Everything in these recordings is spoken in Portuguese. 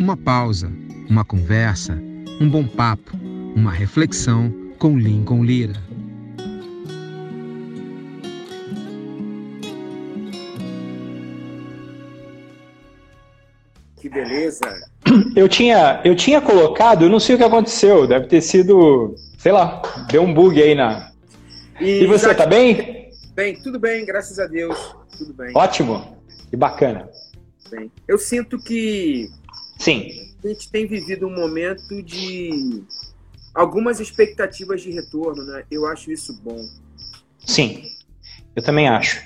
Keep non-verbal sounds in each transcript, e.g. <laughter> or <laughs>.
Uma pausa, uma conversa, um bom papo, uma reflexão com Lincoln Lira. Que beleza. Eu tinha, eu tinha colocado, eu não sei o que aconteceu, deve ter sido, sei lá, deu um bug aí na. E, e você, já... tá bem? Bem, tudo bem, graças a Deus, tudo bem. Ótimo, que bacana. Bem, eu sinto que Sim. a gente tem vivido um momento de algumas expectativas de retorno, né? Eu acho isso bom. Sim, eu também acho.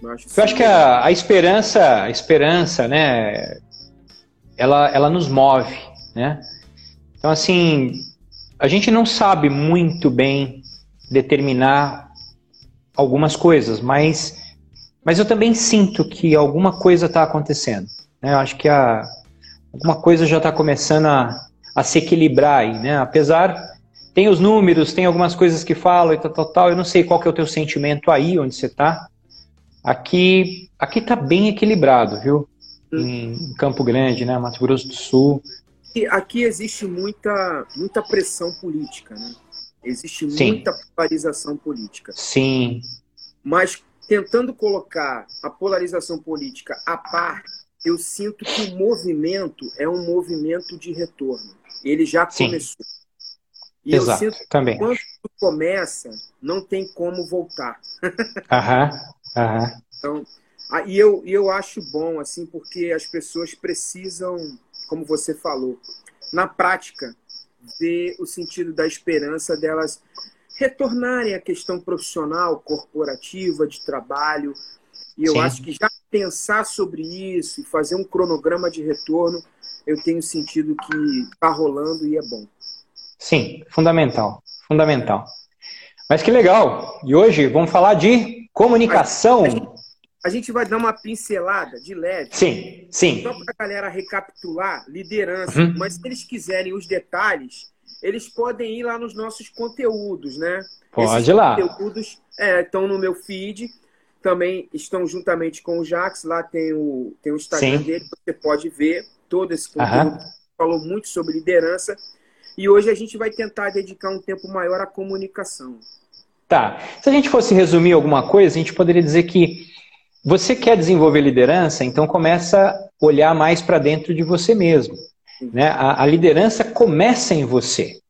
Eu acho, eu acho que a, a, esperança, a esperança, né, ela, ela nos move, né? Então, assim, a gente não sabe muito bem determinar algumas coisas, mas, mas eu também sinto que alguma coisa está acontecendo. Né? Eu acho que a, alguma coisa já está começando a, a se equilibrar aí, né? Apesar tem os números, tem algumas coisas que falam e tal, tal, tal. Eu não sei qual que é o teu sentimento aí, onde você está. Aqui, aqui tá bem equilibrado, viu? Em Campo Grande, né? Mato Grosso do Sul. E aqui existe muita, muita pressão política, né? Existe Sim. muita polarização política. Sim. Mas tentando colocar a polarização política à parte, eu sinto que o movimento é um movimento de retorno. Ele já Sim. começou. E Exato, eu sinto que também quando começa, não tem como voltar. <laughs> Aham, aham. Então, e eu, eu acho bom, assim, porque as pessoas precisam, como você falou, na prática, ver o sentido da esperança delas retornarem à questão profissional, corporativa, de trabalho. E eu Sim. acho que já pensar sobre isso e fazer um cronograma de retorno, eu tenho sentido que está rolando e é bom. Sim, fundamental, fundamental. Mas que legal! E hoje vamos falar de comunicação. A gente, a gente vai dar uma pincelada de leve. Sim, sim. Só para a galera recapitular, liderança. Uhum. Mas se eles quiserem os detalhes, eles podem ir lá nos nossos conteúdos, né? Pode Esses ir lá. conteúdos é, estão no meu feed também estão juntamente com o Jax. Lá tem o, tem o Instagram Sim. dele, você pode ver todo esse conteúdo. Uhum. Falou muito sobre liderança. E hoje a gente vai tentar dedicar um tempo maior à comunicação. Tá. Se a gente fosse resumir alguma coisa, a gente poderia dizer que você quer desenvolver liderança, então começa a olhar mais para dentro de você mesmo. Né? A, a, liderança começa em você.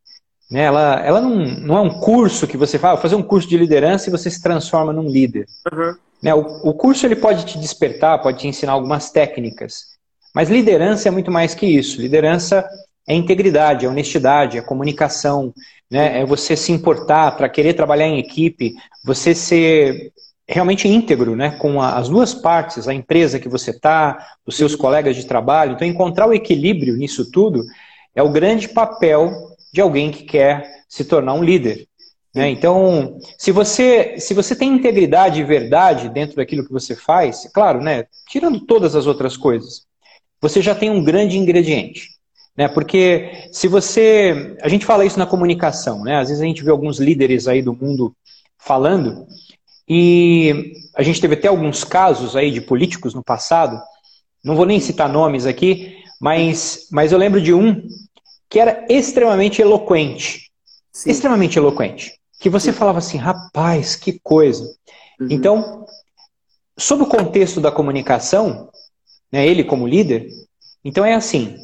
Né? Ela, ela não, não é um curso que você fala, fazer um curso de liderança e você se transforma num líder. Uhum. Né? O, o curso ele pode te despertar, pode te ensinar algumas técnicas, mas liderança é muito mais que isso. Liderança é integridade, é honestidade, é comunicação, né? é você se importar para querer trabalhar em equipe, você ser realmente íntegro né? com a, as duas partes, a empresa que você está, os seus colegas de trabalho. Então, encontrar o equilíbrio nisso tudo é o grande papel de alguém que quer se tornar um líder. Né? Então, se você, se você tem integridade e verdade dentro daquilo que você faz, claro, né, tirando todas as outras coisas, você já tem um grande ingrediente. Né? Porque se você. A gente fala isso na comunicação, né? Às vezes a gente vê alguns líderes aí do mundo falando, e a gente teve até alguns casos aí de políticos no passado, não vou nem citar nomes aqui, mas, mas eu lembro de um que era extremamente eloquente. Sim. Extremamente eloquente. Que você Sim. falava assim, rapaz, que coisa. Uhum. Então, sob o contexto da comunicação, né, ele como líder, então é assim: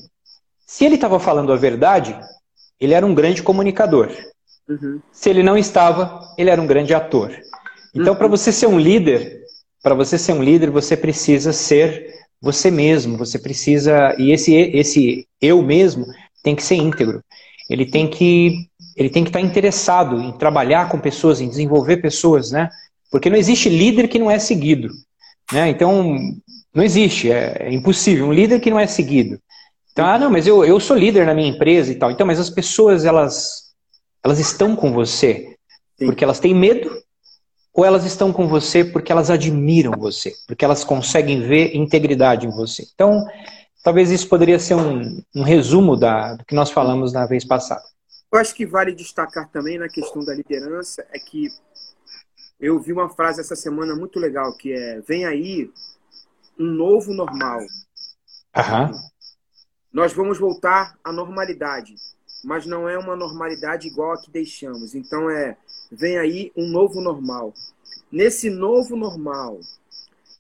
se ele estava falando a verdade, ele era um grande comunicador. Uhum. Se ele não estava, ele era um grande ator. Então, uhum. para você ser um líder, para você ser um líder, você precisa ser você mesmo. Você precisa e esse esse eu mesmo tem que ser íntegro. Ele tem que ele tem que estar interessado em trabalhar com pessoas, em desenvolver pessoas, né? Porque não existe líder que não é seguido, né? Então não existe, é, é impossível um líder que não é seguido. Então, ah, não, mas eu, eu sou líder na minha empresa e tal. Então, mas as pessoas elas elas estão com você Sim. porque elas têm medo ou elas estão com você porque elas admiram você, porque elas conseguem ver integridade em você. Então, Talvez isso poderia ser um, um resumo da, do que nós falamos na vez passada. Eu acho que vale destacar também na questão da liderança é que eu vi uma frase essa semana muito legal que é vem aí um novo normal. Aham. nós vamos voltar à normalidade, mas não é uma normalidade igual a que deixamos. Então é, vem aí um novo normal. Nesse novo normal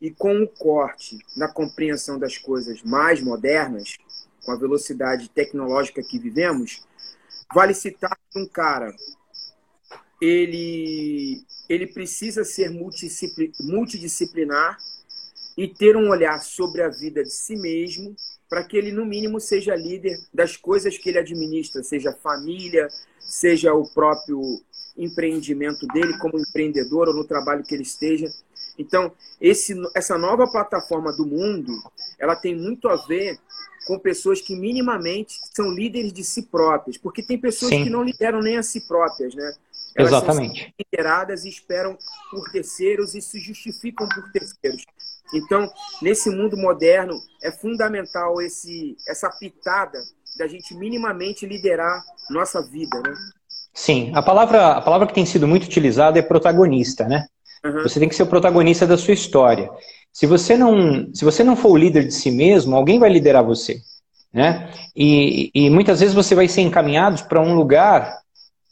e com o corte na compreensão das coisas mais modernas, com a velocidade tecnológica que vivemos, vale citar um cara ele ele precisa ser multidisciplinar e ter um olhar sobre a vida de si mesmo para que ele, no mínimo, seja líder das coisas que ele administra, seja família, seja o próprio empreendimento dele como empreendedor ou no trabalho que ele esteja. Então, esse, essa nova plataforma do mundo, ela tem muito a ver com pessoas que minimamente são líderes de si próprias, porque tem pessoas Sim. que não lideram nem a si próprias, né? Elas Exatamente. são lideradas e esperam por terceiros e se justificam por terceiros. Então, nesse mundo moderno, é fundamental esse, essa pitada da gente minimamente liderar nossa vida, né? Sim, a palavra, a palavra que tem sido muito utilizada é protagonista, né? Uhum. Você tem que ser o protagonista da sua história. Se você não, se você não for o líder de si mesmo, alguém vai liderar você, né? E, e muitas vezes você vai ser encaminhado para um lugar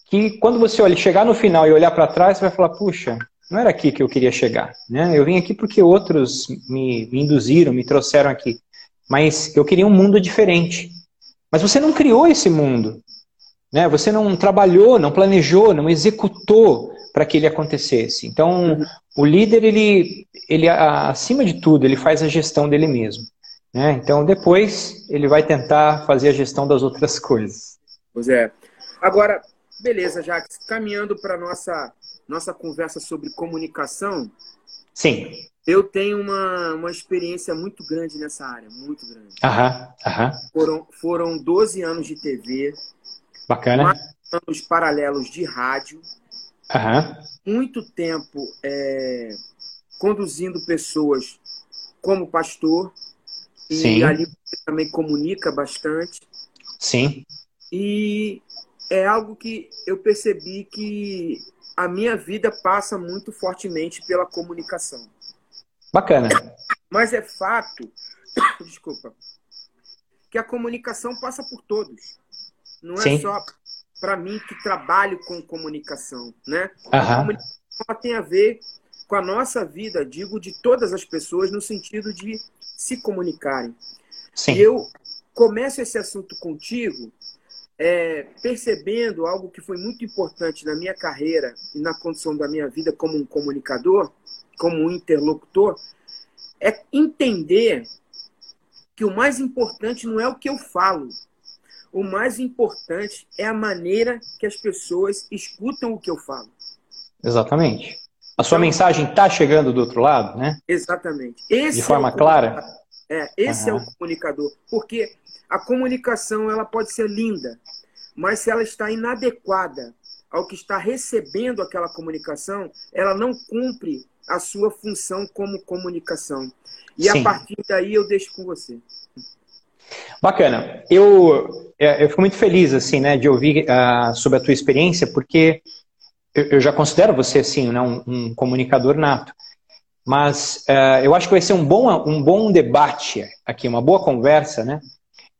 que, quando você olha, chegar no final e olhar para trás, você vai falar, puxa, não era aqui que eu queria chegar. Né? Eu vim aqui porque outros me, me induziram, me trouxeram aqui. Mas eu queria um mundo diferente. Mas você não criou esse mundo. Né? Você não trabalhou, não planejou, não executou para que ele acontecesse. Então, uhum. o líder, ele, ele, acima de tudo, ele faz a gestão dele mesmo. Né? Então, depois, ele vai tentar fazer a gestão das outras <laughs> coisas. Pois é. Agora, beleza, Jacques, caminhando para nossa nossa conversa sobre comunicação, sim, eu tenho uma, uma experiência muito grande nessa área, muito grande. Aham, aham. Foram, foram 12 anos de TV. Bacana. anos paralelos de rádio. Aham. Muito tempo é, conduzindo pessoas como pastor. E Sim. ali também comunica bastante. Sim. E é algo que eu percebi que a minha vida passa muito fortemente pela comunicação. Bacana. Mas é fato, <coughs> desculpa, que a comunicação passa por todos. Não é Sim. só para mim que trabalho com comunicação, né? A comunicação tem a ver com a nossa vida, digo, de todas as pessoas, no sentido de se comunicarem. Sim. E eu começo esse assunto contigo é, percebendo algo que foi muito importante na minha carreira e na condição da minha vida como um comunicador, como um interlocutor, é entender que o mais importante não é o que eu falo. O mais importante é a maneira que as pessoas escutam o que eu falo. Exatamente. A sua então, mensagem está chegando do outro lado, né? Exatamente. Esse De forma é clara? É, esse uhum. é o comunicador. Porque a comunicação ela pode ser linda, mas se ela está inadequada ao que está recebendo aquela comunicação, ela não cumpre a sua função como comunicação. E Sim. a partir daí eu deixo com você. Bacana. Eu, é, eu fico muito feliz assim, né, de ouvir uh, sobre a tua experiência, porque eu, eu já considero você assim, né, um, um comunicador nato. Mas uh, eu acho que vai ser um bom, um bom debate aqui, uma boa conversa, né?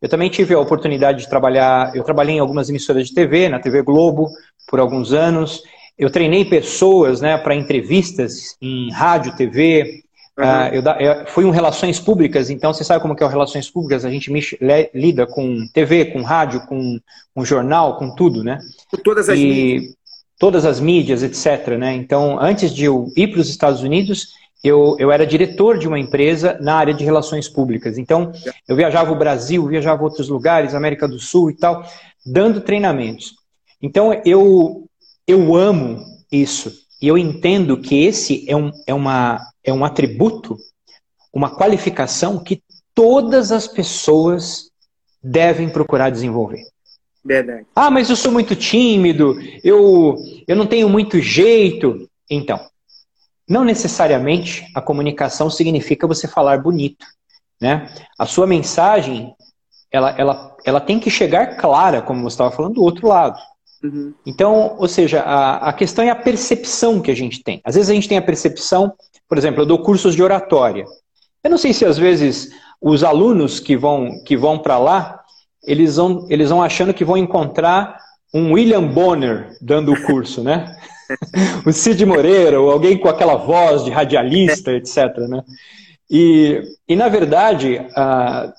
Eu também tive a oportunidade de trabalhar, eu trabalhei em algumas emissoras de TV, na TV Globo, por alguns anos. Eu treinei pessoas né, para entrevistas em rádio, TV. Uhum. Uh, eu, eu, fui um Relações Públicas, então você sabe como que é o Relações Públicas, a gente lida com TV, com rádio, com, com jornal, com tudo, né? Com todas as e, mídias. Todas as mídias, etc. Né? Então, antes de eu ir para os Estados Unidos, eu, eu era diretor de uma empresa na área de relações públicas. Então, eu viajava o Brasil, viajava outros lugares, América do Sul e tal, dando treinamentos. Então, eu, eu amo isso. E eu entendo que esse é um, é, uma, é um atributo, uma qualificação que todas as pessoas devem procurar desenvolver. Verdade. Ah, mas eu sou muito tímido, eu, eu não tenho muito jeito. Então, não necessariamente a comunicação significa você falar bonito. Né? A sua mensagem, ela, ela, ela tem que chegar clara, como você estava falando, do outro lado. Uhum. Então, ou seja, a, a questão é a percepção que a gente tem. Às vezes a gente tem a percepção, por exemplo, eu dou cursos de oratória. Eu não sei se às vezes os alunos que vão, que vão para lá, eles vão, eles vão achando que vão encontrar um William Bonner dando o curso, né? <laughs> o Cid Moreira, ou alguém com aquela voz de radialista, etc. Né? E, e na verdade, a,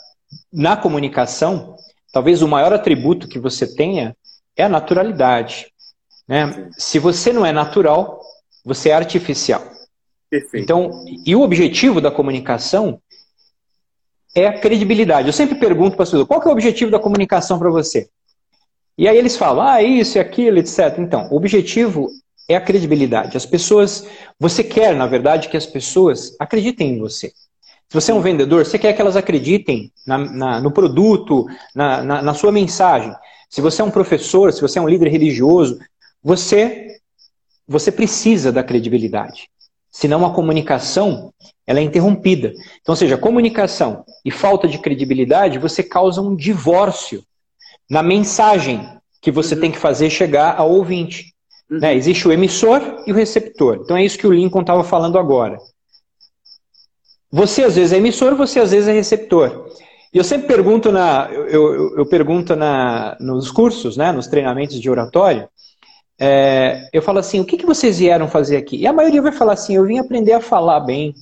na comunicação, talvez o maior atributo que você tenha é a naturalidade. Né? Se você não é natural, você é artificial. Perfeito. Então, e o objetivo da comunicação é a credibilidade. Eu sempre pergunto para as pessoas, qual é o objetivo da comunicação para você? E aí eles falam, ah, isso e aquilo, etc. Então, o objetivo é a credibilidade. As pessoas, você quer, na verdade, que as pessoas acreditem em você. Se você é um vendedor, você quer que elas acreditem na, na, no produto, na, na, sua mensagem. Se você é um professor, se você é um líder religioso, você, você precisa da credibilidade. Senão a comunicação ela é interrompida. Então, ou seja, comunicação e falta de credibilidade, você causa um divórcio na mensagem que você uhum. tem que fazer chegar ao ouvinte. Uhum. Né? Existe o emissor e o receptor. Então é isso que o Lincoln estava falando agora. Você às vezes é emissor, você às vezes é receptor. E eu sempre pergunto na, eu, eu, eu pergunto na, nos cursos, né, nos treinamentos de oratório, é, eu falo assim, o que, que vocês vieram fazer aqui? E a maioria vai falar assim, eu vim aprender a falar bem,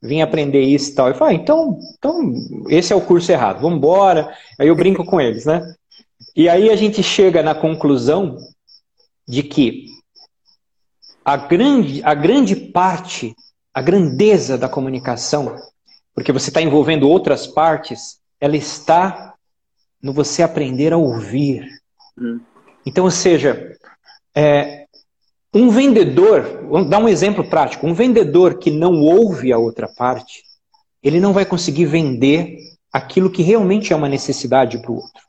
vim aprender isso e tal. Eu falo, ah, então, então esse é o curso errado, vamos embora. Aí eu brinco com eles, né? E aí a gente chega na conclusão de que a grande, a grande parte, a grandeza da comunicação, porque você está envolvendo outras partes, ela está no você aprender a ouvir. Hum. Então, ou seja, é, um vendedor, vamos dar um exemplo prático, um vendedor que não ouve a outra parte, ele não vai conseguir vender aquilo que realmente é uma necessidade para o outro.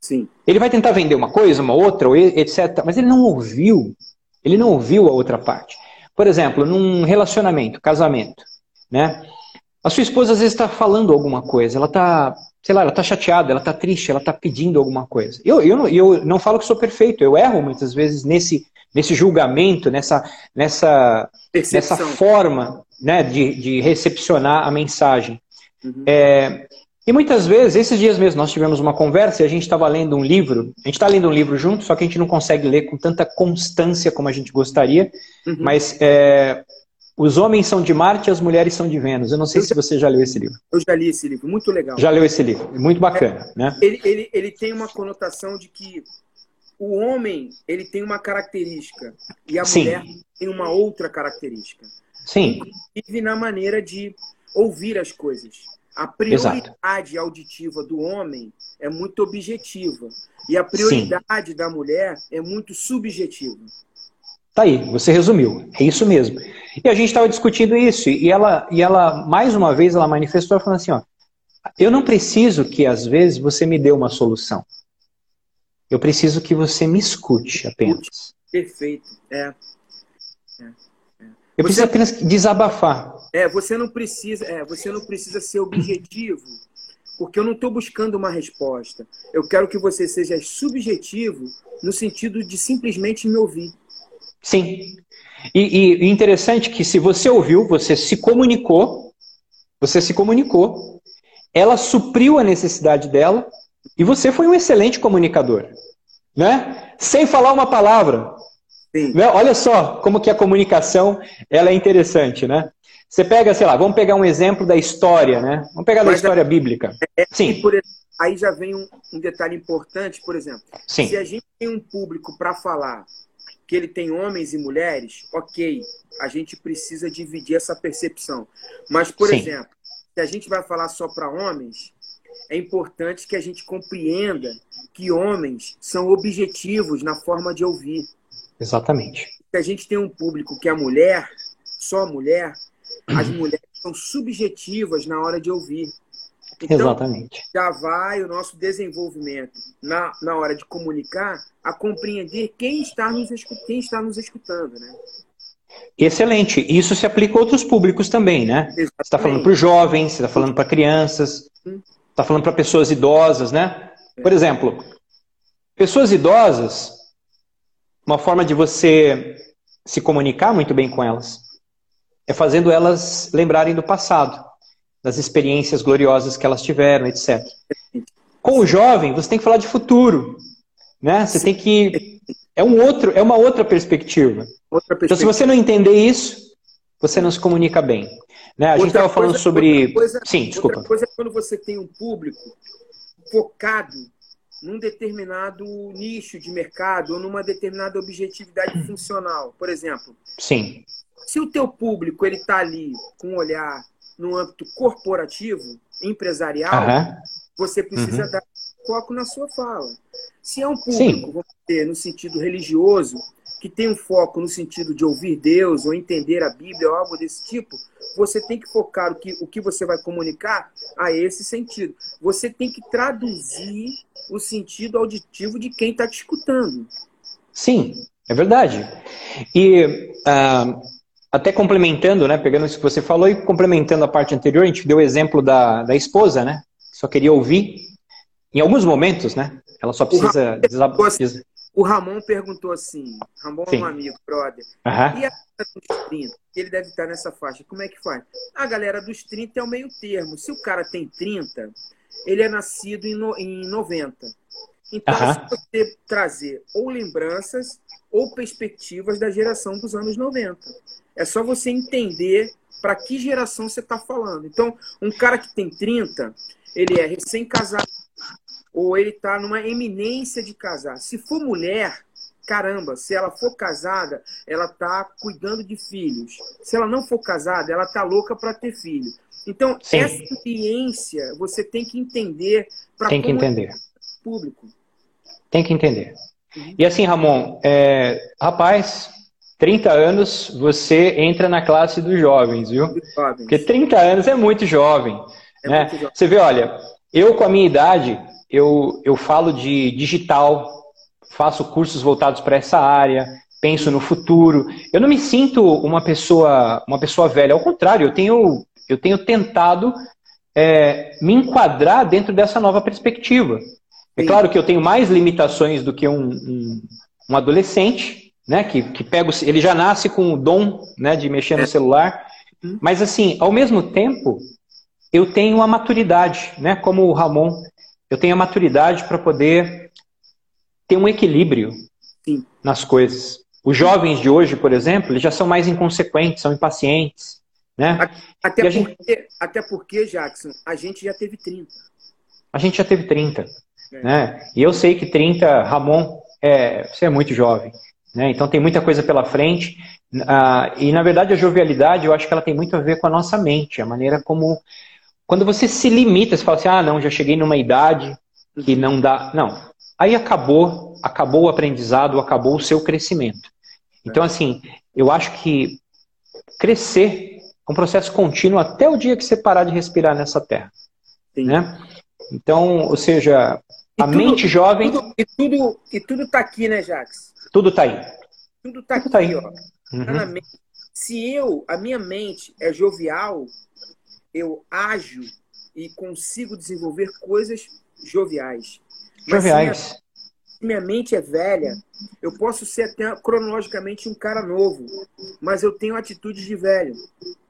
Sim. Ele vai tentar vender uma coisa, uma outra, etc. Mas ele não ouviu. Ele não ouviu a outra parte. Por exemplo, num relacionamento, casamento, né? A sua esposa às vezes está falando alguma coisa, ela está, sei lá, ela está chateada, ela está triste, ela está pedindo alguma coisa. Eu, eu, não, eu não falo que sou perfeito, eu erro muitas vezes nesse, nesse julgamento, nessa, nessa, nessa forma né, de, de recepcionar a mensagem. Uhum. É, e muitas vezes, esses dias mesmo, nós tivemos uma conversa e a gente estava lendo um livro. A gente está lendo um livro junto, só que a gente não consegue ler com tanta constância como a gente gostaria. Uhum. Mas é, Os Homens São de Marte e as Mulheres São de Vênus. Eu não sei eu se já, você já leu esse livro. Eu já li esse livro, muito legal. Já leu esse livro, muito bacana. É, né? ele, ele, ele tem uma conotação de que o homem ele tem uma característica e a Sim. mulher tem uma outra característica. Sim. Inclusive na maneira de ouvir as coisas. A prioridade Exato. auditiva do homem é muito objetiva. E a prioridade Sim. da mulher é muito subjetiva. Tá aí, você resumiu. É isso mesmo. E a gente estava discutindo isso, e ela, e ela, mais uma vez, ela manifestou falando assim, ó, eu não preciso que, às vezes, você me dê uma solução. Eu preciso que você me escute apenas. Perfeito. É. é. é. Eu preciso apenas desabafar. É, você não precisa, é, você não precisa ser objetivo, porque eu não estou buscando uma resposta. Eu quero que você seja subjetivo no sentido de simplesmente me ouvir. Sim. E, e interessante que se você ouviu, você se comunicou, você se comunicou, ela supriu a necessidade dela e você foi um excelente comunicador, né? Sem falar uma palavra. Sim. Né? Olha só como que a comunicação ela é interessante, né? Você pega, sei lá, vamos pegar um exemplo da história, né? Vamos pegar Mas da história bíblica. É, Sim. Por, aí já vem um, um, detalhe importante, por exemplo. Sim. Se a gente tem um público para falar que ele tem homens e mulheres, ok, a gente precisa dividir essa percepção. Mas, por Sim. exemplo, se a gente vai falar só para homens, é importante que a gente compreenda que homens são objetivos na forma de ouvir. Exatamente. Se a gente tem um público que é mulher, só mulher, as mulheres são subjetivas na hora de ouvir. Então, Exatamente. Já vai o nosso desenvolvimento na, na hora de comunicar a compreender quem está nos, quem está nos escutando, né? Excelente. Isso se aplica a outros públicos também, né? Exatamente. Você está falando para os jovens, você está falando para crianças, está falando para pessoas idosas, né? Por é. exemplo, pessoas idosas, uma forma de você se comunicar muito bem com elas é fazendo elas lembrarem do passado, das experiências gloriosas que elas tiveram, etc. Com o jovem, você tem que falar de futuro. Né? Você Sim. tem que. É, um outro, é uma outra perspectiva. outra perspectiva. Então, se você não entender isso, você não se comunica bem. Né? A outra gente estava falando sobre. Coisa, Sim, desculpa. Outra coisa é quando você tem um público focado num determinado nicho de mercado ou numa determinada objetividade funcional. Por exemplo, Sim. se o teu público ele está ali com um olhar no âmbito corporativo, empresarial, uhum. você precisa uhum. dar foco na sua fala. Se é um público, vamos dizer, no sentido religioso, que tem um foco no sentido de ouvir Deus ou entender a Bíblia ou algo desse tipo, você tem que focar o que, o que você vai comunicar a esse sentido. Você tem que traduzir o sentido auditivo de quem está te escutando. Sim, é verdade. E uh, até complementando, né, pegando isso que você falou e complementando a parte anterior, a gente deu o exemplo da, da esposa, né? Só queria ouvir. Em alguns momentos, né? Ela só precisa o Ramon perguntou assim, Ramon Sim. é um amigo, brother, uhum. e a galera dos 30? Ele deve estar nessa faixa, como é que faz? A galera dos 30 é o meio termo. Se o cara tem 30, ele é nascido em, no, em 90. Então, uhum. se você trazer ou lembranças ou perspectivas da geração dos anos 90. É só você entender para que geração você está falando. Então, um cara que tem 30, ele é recém-casado, ou ele está numa eminência de casar. Se for mulher, caramba, se ela for casada, ela está cuidando de filhos. Se ela não for casada, ela está louca para ter filho. Então, Sim. essa experiência você tem que entender para Tem que entender. Público. Tem que entender. Uhum. E assim, Ramon, é, rapaz, 30 anos, você entra na classe dos jovens, viu? Jovens. Porque 30 anos é muito jovem. É né? muito jovem. Você vê, olha, eu com a minha idade, eu, eu falo de digital, faço cursos voltados para essa área, penso no futuro. Eu não me sinto uma pessoa, uma pessoa velha, ao contrário, eu tenho, eu tenho tentado é, me enquadrar dentro dessa nova perspectiva. É claro que eu tenho mais limitações do que um, um, um adolescente, né, que, que pega, ele já nasce com o dom né, de mexer no celular, uhum. mas assim, ao mesmo tempo, eu tenho a maturidade, né, como o Ramon eu tenho a maturidade para poder ter um equilíbrio Sim. nas coisas. Os jovens de hoje, por exemplo, eles já são mais inconsequentes, são impacientes. Né? Até, porque, gente... até porque, Jackson, a gente já teve 30. A gente já teve 30. É. Né? E eu sei que 30, Ramon, é, você é muito jovem. Né? Então tem muita coisa pela frente. Ah, e na verdade a jovialidade, eu acho que ela tem muito a ver com a nossa mente, a maneira como quando você se limita, você fala assim, ah, não, já cheguei numa idade que não dá. Não. Aí acabou, acabou o aprendizado, acabou o seu crescimento. Então, assim, eu acho que crescer é um processo contínuo até o dia que você parar de respirar nessa terra. Sim. Né? Então, ou seja, a tudo, mente jovem. Tudo, e, tudo, e tudo tá aqui, né, Jax? Tudo tá aí. Tudo tá tudo aqui, tá aí. ó. Uhum. Se eu, a minha mente é jovial, eu ajo e consigo desenvolver coisas joviais. Joviais. Se minha, minha mente é velha, eu posso ser até cronologicamente um cara novo, mas eu tenho atitudes de velho.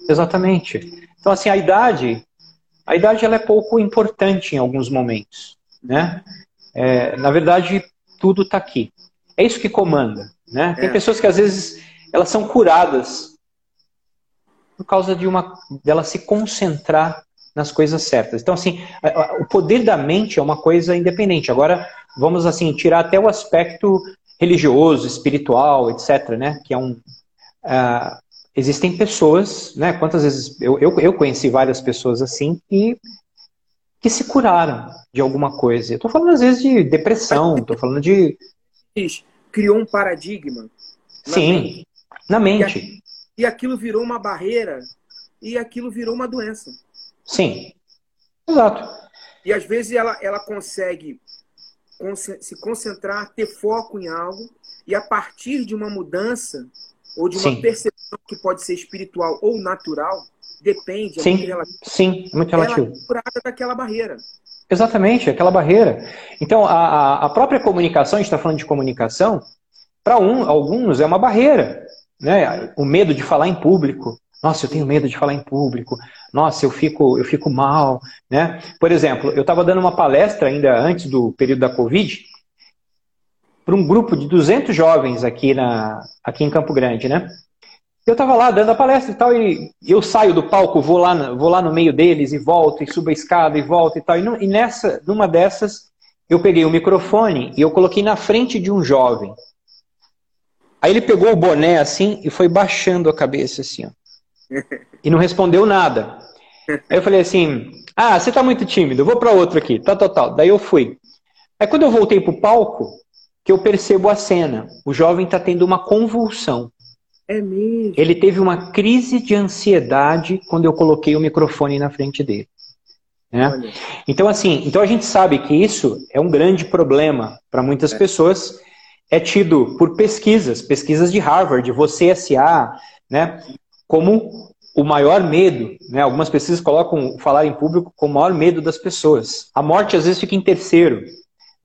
Exatamente. Então, assim, a idade, a idade ela é pouco importante em alguns momentos, né? É, na verdade, tudo está aqui. É isso que comanda, né? Tem é. pessoas que às vezes elas são curadas por causa de uma dela se concentrar nas coisas certas. Então, assim, o poder da mente é uma coisa independente. Agora, vamos assim tirar até o aspecto religioso, espiritual, etc., né? Que é um uh, existem pessoas, né? Quantas vezes eu, eu, eu conheci várias pessoas assim e que se curaram de alguma coisa. Eu tô falando às vezes de depressão, tô falando de criou um paradigma. Sim, mente. na mente e aquilo virou uma barreira e aquilo virou uma doença. Sim, exato. E às vezes ela, ela consegue se concentrar, ter foco em algo e a partir de uma mudança ou de uma Sim. percepção que pode ser espiritual ou natural, depende, é Sim. muito relativo. Sim, muito relativo. Ela é curada daquela barreira. Exatamente, aquela barreira. Então, a, a própria comunicação, a gente está falando de comunicação, para um, alguns é uma barreira. Né? O medo de falar em público, Nossa, eu tenho medo de falar em público. Nossa, eu fico, eu fico mal, né? Por exemplo, eu estava dando uma palestra ainda antes do período da Covid para um grupo de 200 jovens aqui, na, aqui em Campo Grande, né? Eu estava lá dando a palestra e tal, e eu saio do palco, vou lá, vou lá no meio deles e volto, e subo a escada e volto e tal. E, e nessa, numa dessas, eu peguei o microfone e eu coloquei na frente de um jovem. Aí ele pegou o boné assim e foi baixando a cabeça assim, ó. E não respondeu nada. Aí eu falei assim: "Ah, você tá muito tímido, vou para outro aqui". Tá total. Daí eu fui. Aí quando eu voltei pro palco, que eu percebo a cena. O jovem tá tendo uma convulsão. É mesmo. Ele teve uma crise de ansiedade quando eu coloquei o microfone na frente dele. Né? Então, assim, então a gente sabe que isso é um grande problema para muitas é. pessoas é tido por pesquisas, pesquisas de Harvard, você SA, né, como o maior medo, né? Algumas pesquisas colocam falar em público como o maior medo das pessoas. A morte às vezes fica em terceiro,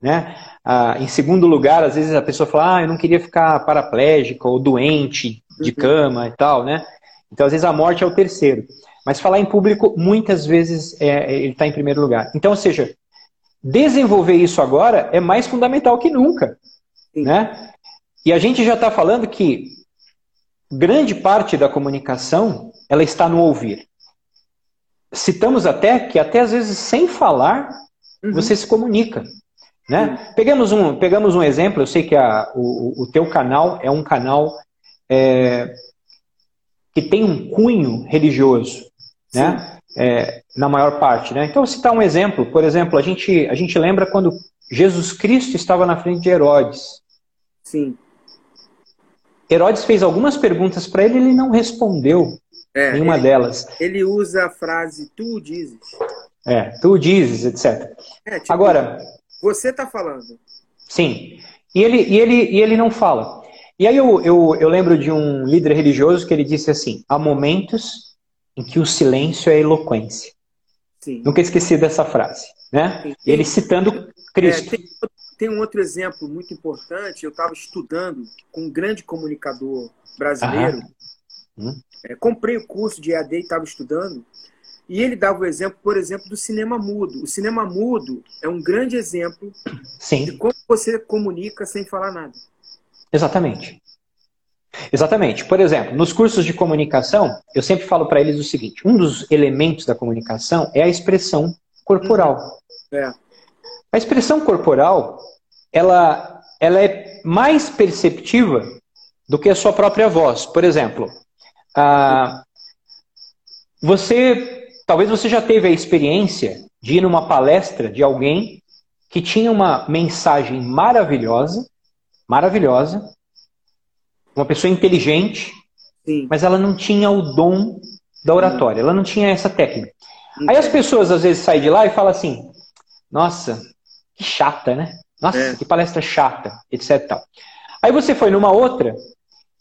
né? Ah, em segundo lugar, às vezes a pessoa fala, ah, eu não queria ficar paraplégica ou doente de cama e tal, né? Então às vezes a morte é o terceiro. Mas falar em público muitas vezes é, ele está em primeiro lugar. Então, ou seja, desenvolver isso agora é mais fundamental que nunca. Né? E a gente já está falando que grande parte da comunicação ela está no ouvir. Citamos até que até às vezes sem falar uhum. você se comunica. Né? Pegamos, um, pegamos um exemplo, eu sei que a, o, o teu canal é um canal é, que tem um cunho religioso, né? É, na maior parte. Né? Então, vou citar um exemplo. Por exemplo, a gente, a gente lembra quando Jesus Cristo estava na frente de Herodes. Sim. Herodes fez algumas perguntas para ele e ele não respondeu é, nenhuma ele, delas. Ele usa a frase tu dizes. É, tu dizes, etc. É, tipo, Agora. Você está falando. Sim. E ele, e, ele, e ele não fala. E aí eu, eu, eu lembro de um líder religioso que ele disse assim: há momentos em que o silêncio é eloquência. Sim. Nunca esqueci dessa frase. Né? Ele citando Cristo. É, tem, tem, um outro exemplo muito importante. Eu estava estudando com um grande comunicador brasileiro. Hum. É, comprei o curso de EAD e estava estudando. E ele dava o exemplo, por exemplo, do cinema mudo. O cinema mudo é um grande exemplo Sim. de como você comunica sem falar nada. Exatamente. Exatamente. Por exemplo, nos cursos de comunicação, eu sempre falo para eles o seguinte: um dos elementos da comunicação é a expressão corporal. É. A expressão corporal, ela, ela é mais perceptiva do que a sua própria voz. Por exemplo, ah, você, talvez você já teve a experiência de ir numa palestra de alguém que tinha uma mensagem maravilhosa, maravilhosa, uma pessoa inteligente, Sim. mas ela não tinha o dom da oratória, ela não tinha essa técnica. Aí as pessoas às vezes saem de lá e falam assim: nossa, que chata, né? Nossa, é. que palestra chata, etc. Tal. Aí você foi numa outra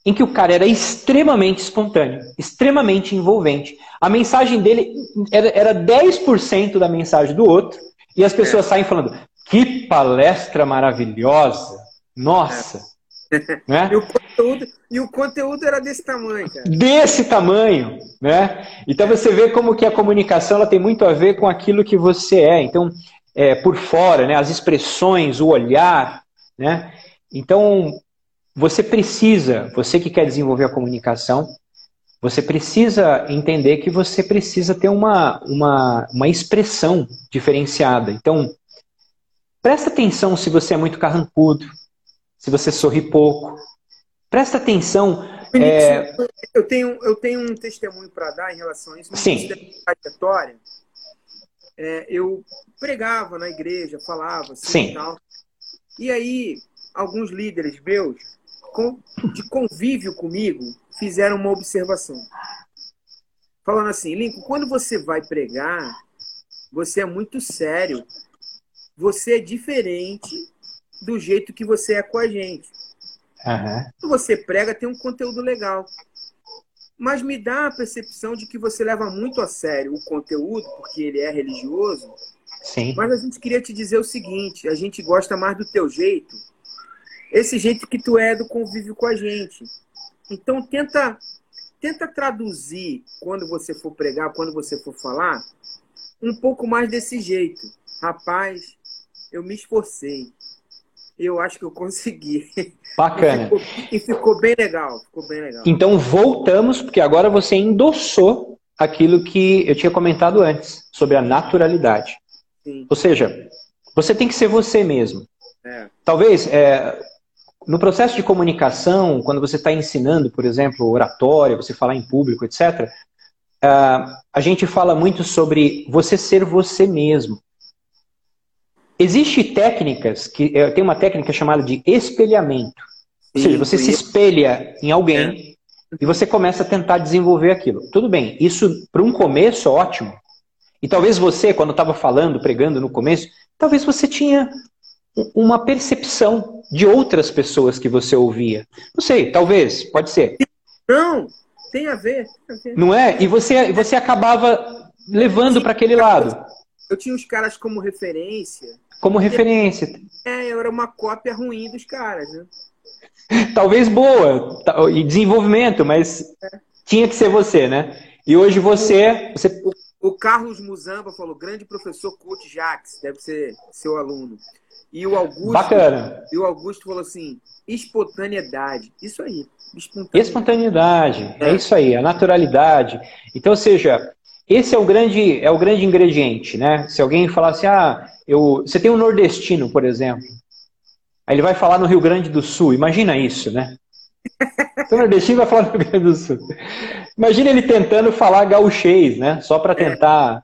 em que o cara era extremamente espontâneo, extremamente envolvente. A mensagem dele era, era 10% da mensagem do outro, e as pessoas é. saem falando: que palestra maravilhosa! Nossa! É. <laughs> Né? E, o conteúdo, e o conteúdo era desse tamanho, cara. Desse tamanho, né? Então você vê como que a comunicação ela tem muito a ver com aquilo que você é. Então, é, por fora, né? As expressões, o olhar, né? Então, você precisa, você que quer desenvolver a comunicação, você precisa entender que você precisa ter uma, uma, uma expressão diferenciada. Então, presta atenção se você é muito carrancudo, se você sorri pouco. Presta atenção. É... Eu, tenho, eu tenho um testemunho para dar em relação a isso. Sim. Trajetória. É, eu pregava na igreja, falava assim, Sim. e tal. E aí, alguns líderes meus de convívio comigo fizeram uma observação. Falando assim, Lincoln, quando você vai pregar, você é muito sério. Você é diferente do jeito que você é com a gente. Uhum. Você prega, tem um conteúdo legal. Mas me dá a percepção de que você leva muito a sério o conteúdo, porque ele é religioso. Sim. Mas a gente queria te dizer o seguinte: a gente gosta mais do teu jeito esse jeito que tu é do convívio com a gente. Então tenta tenta traduzir quando você for pregar, quando você for falar, um pouco mais desse jeito. Rapaz, eu me esforcei. Eu acho que eu consegui. Bacana. E ficou, e ficou bem legal. Ficou bem legal. Então voltamos, porque agora você endossou aquilo que eu tinha comentado antes, sobre a naturalidade. Sim. Ou seja, você tem que ser você mesmo. É. Talvez é, no processo de comunicação, quando você está ensinando, por exemplo, oratória, você falar em público, etc., uh, ah, a gente fala muito sobre você ser você mesmo. Existem técnicas, que eh, tem uma técnica chamada de espelhamento. Ou seja, você se espelha em alguém é. e você começa a tentar desenvolver aquilo. Tudo bem, isso para um começo ótimo. E talvez você, quando estava falando, pregando no começo, talvez você tinha uma percepção de outras pessoas que você ouvia. Não sei, talvez, pode ser. Não, tem a ver. Tem a ver. Não é? E você, você acabava levando para aquele lado. Eu tinha os caras como referência. Como referência. É, eu era uma cópia ruim dos caras, né? <laughs> Talvez boa, e desenvolvimento, mas é. tinha que ser você, né? E hoje você. você... O, o Carlos Muzamba falou: grande professor Coach Jax, deve ser seu aluno. E o Augusto. Bacana. E o Augusto falou assim: espontaneidade. Isso aí. Espontaneidade. espontaneidade. É. é isso aí, a naturalidade. Então, ou seja, esse é o grande, é o grande ingrediente, né? Se alguém falar assim, ah, eu, você tem um nordestino, por exemplo, aí ele vai falar no Rio Grande do Sul, imagina isso, né? <laughs> O nordestino vai falar no Rio Grande do Sul. Imagina ele tentando falar gauchês, né? Só para tentar.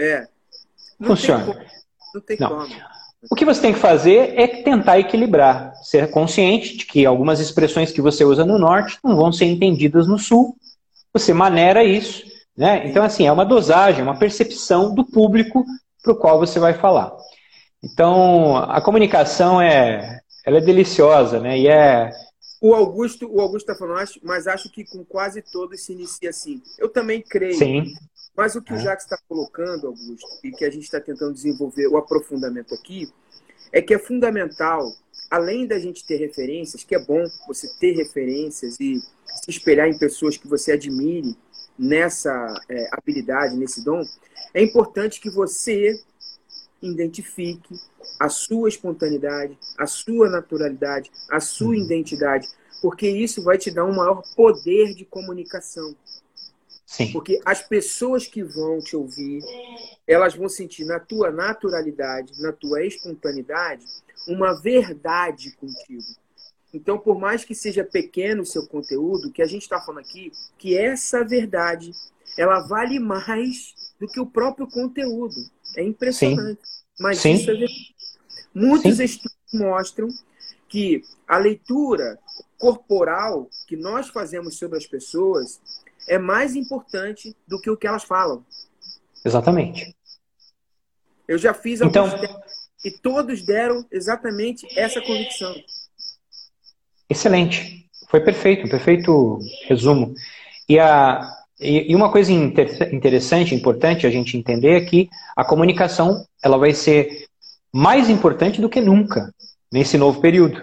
É. é. Não Funciona. Tem Não tem Não. como. O que você tem que fazer é tentar equilibrar, ser consciente de que algumas expressões que você usa no norte não vão ser entendidas no sul. Você maneira isso, né? Então assim é uma dosagem, uma percepção do público para o qual você vai falar. Então a comunicação é, ela é deliciosa, né? E é o Augusto, o Augusto está falando, mas acho que com quase todos se inicia assim. Eu também creio. Sim. Mas o que é. o Jacques está colocando, Augusto, e que a gente está tentando desenvolver o aprofundamento aqui, é que é fundamental, além da gente ter referências, que é bom você ter referências e se espelhar em pessoas que você admire nessa é, habilidade, nesse dom, é importante que você identifique a sua espontaneidade, a sua naturalidade, a sua uhum. identidade, porque isso vai te dar um maior poder de comunicação. Sim. Porque as pessoas que vão te ouvir, elas vão sentir na tua naturalidade, na tua espontaneidade, uma verdade contigo. Então, por mais que seja pequeno o seu conteúdo, que a gente está falando aqui, que essa verdade, ela vale mais do que o próprio conteúdo. É impressionante. Sim. Mas Sim. isso é. Muitos Sim. estudos mostram que a leitura corporal que nós fazemos sobre as pessoas é mais importante do que o que elas falam. Exatamente. Eu já fiz então, e todos deram exatamente essa convicção. Excelente. Foi perfeito, perfeito resumo. E, a, e, uma coisa inter, interessante, importante a gente entender é que a comunicação ela vai ser mais importante do que nunca nesse novo período.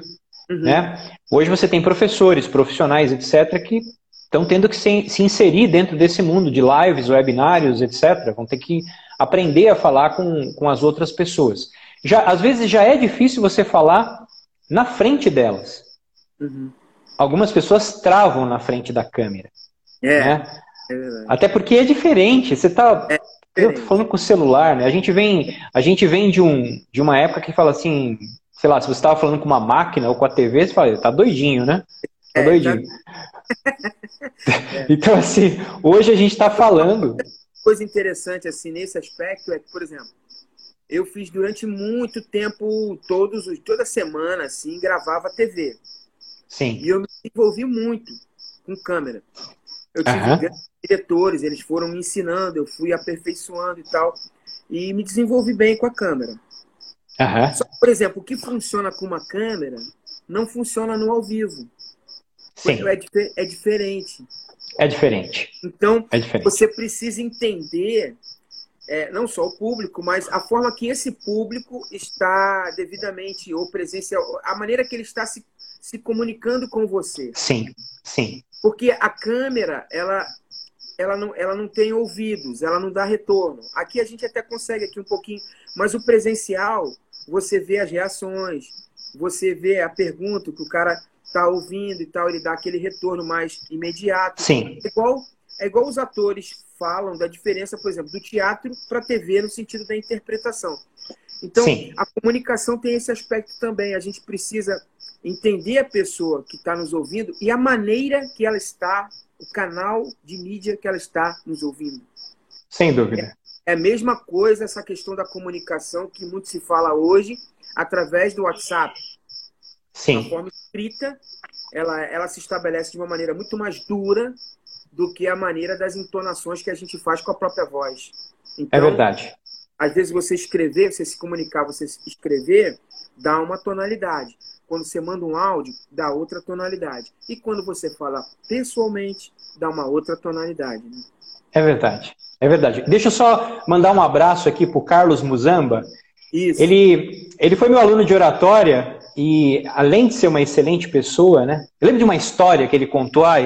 Uhum. Né? Hoje você tem professores, profissionais, etc., que estão tendo que se, se, inserir dentro desse mundo de lives, webinários, etc. Vão ter que aprender a falar com, com as outras pessoas. Já, às vezes já é difícil você falar na frente delas. Uhum. Algumas pessoas travam na frente da câmera. É. Né? É Até porque é diferente. Você está é eu tô falando com o celular, né? A gente vem, a gente vem de, um, de uma época que fala assim, sei lá, se você estava falando com uma máquina ou com a TV, você fala, tá doidinho, né? Tá é, doidinho. Tá... <laughs> então, assim, hoje a gente está falando. Coisa interessante, assim, nesse aspecto é que, por exemplo, eu fiz durante muito tempo, todos, toda semana, assim, gravava TV. Sim. E eu me envolvi muito com câmera. Eu tive uhum. diretores, eles foram me ensinando, eu fui aperfeiçoando e tal. E me desenvolvi bem com a câmera. Uhum. Só, por exemplo, o que funciona com uma câmera não funciona no ao vivo. Sim. É, é diferente. É diferente. Então, é diferente. você precisa entender é, não só o público, mas a forma que esse público está devidamente ou presencial, a maneira que ele está se, se comunicando com você. Sim, sim. Porque a câmera, ela, ela, não, ela não tem ouvidos, ela não dá retorno. Aqui a gente até consegue aqui um pouquinho, mas o presencial, você vê as reações, você vê a pergunta que o cara está ouvindo e tal, ele dá aquele retorno mais imediato. Sim. É igual, é igual os atores falam da diferença, por exemplo, do teatro para a TV no sentido da interpretação. Então, Sim. a comunicação tem esse aspecto também. A gente precisa entender a pessoa que está nos ouvindo e a maneira que ela está, o canal de mídia que ela está nos ouvindo. Sem dúvida. É, é a mesma coisa essa questão da comunicação que muito se fala hoje através do WhatsApp. Sim. A forma escrita, ela, ela se estabelece de uma maneira muito mais dura do que a maneira das entonações que a gente faz com a própria voz. Então, é verdade. Às vezes você escrever, você se comunicar, você escrever, dá uma tonalidade. Quando você manda um áudio, dá outra tonalidade. E quando você fala pessoalmente, dá uma outra tonalidade. Né? É verdade. É verdade. Deixa eu só mandar um abraço aqui para o Carlos Muzamba. Isso. Ele, ele foi meu aluno de oratória e, além de ser uma excelente pessoa, né? Eu lembro de uma história que ele contou. Ah,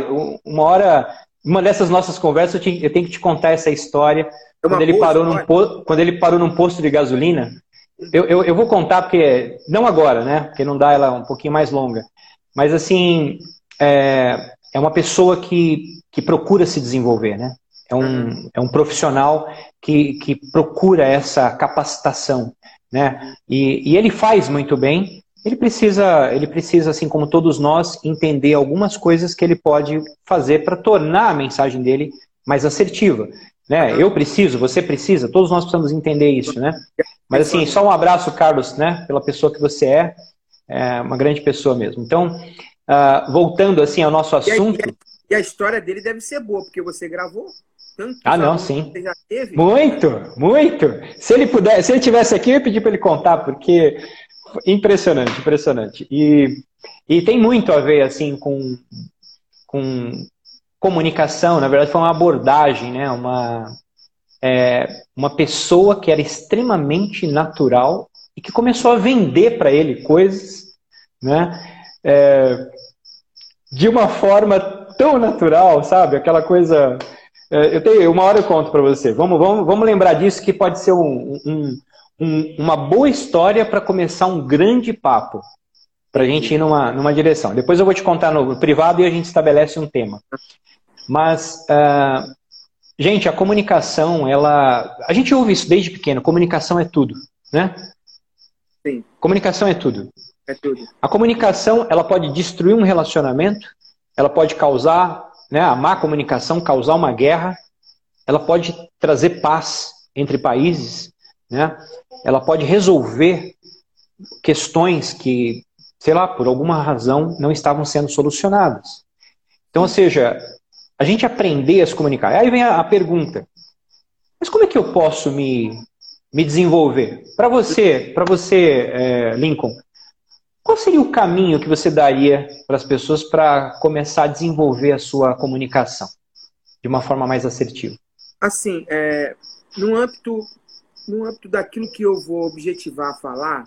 uma hora, uma dessas nossas conversas, eu, te, eu tenho que te contar essa história é quando, ele parou num quando ele parou num posto de gasolina, eu, eu, eu, vou contar porque, não agora, né? Porque não dá ela um pouquinho mais longa. Mas assim, é, é uma pessoa que, que procura se desenvolver, né? É um, é um profissional que, que procura essa capacitação, né? E, e ele faz muito bem. Ele precisa, ele precisa, assim como todos nós, entender algumas coisas que ele pode fazer para tornar a mensagem dele mais assertiva. Né? Eu preciso, você precisa, todos nós precisamos entender isso, né? Mas assim, só um abraço, Carlos, né? Pela pessoa que você é, é uma grande pessoa mesmo. Então, uh, voltando assim ao nosso assunto. E a, e a, história dele deve ser boa, porque você gravou tanto. Ah, não, sim. Muito, muito. Se ele puder, se ele tivesse aqui, eu ia pedir para ele contar, porque impressionante, impressionante. E, e tem muito a ver assim com, com comunicação, na verdade foi uma abordagem, né? uma, é, uma pessoa que era extremamente natural e que começou a vender para ele coisas né? É, de uma forma tão natural, sabe? Aquela coisa. É, eu tenho, uma hora eu conto para você. Vamos, vamos, vamos lembrar disso que pode ser um, um, um, uma boa história para começar um grande papo para a gente ir numa, numa direção. Depois eu vou te contar no privado e a gente estabelece um tema. Mas, uh, gente, a comunicação, ela. A gente ouve isso desde pequeno: comunicação é tudo, né? Sim. Comunicação é tudo. É tudo. A comunicação, ela pode destruir um relacionamento, ela pode causar, né, a má comunicação causar uma guerra, ela pode trazer paz entre países, né? Ela pode resolver questões que, sei lá, por alguma razão não estavam sendo solucionadas. Então, ou seja, a gente aprender a se comunicar. Aí vem a, a pergunta: mas como é que eu posso me, me desenvolver? Para você, para você, é, Lincoln, qual seria o caminho que você daria para as pessoas para começar a desenvolver a sua comunicação de uma forma mais assertiva? Assim, é, no âmbito, no âmbito daquilo que eu vou objetivar a falar,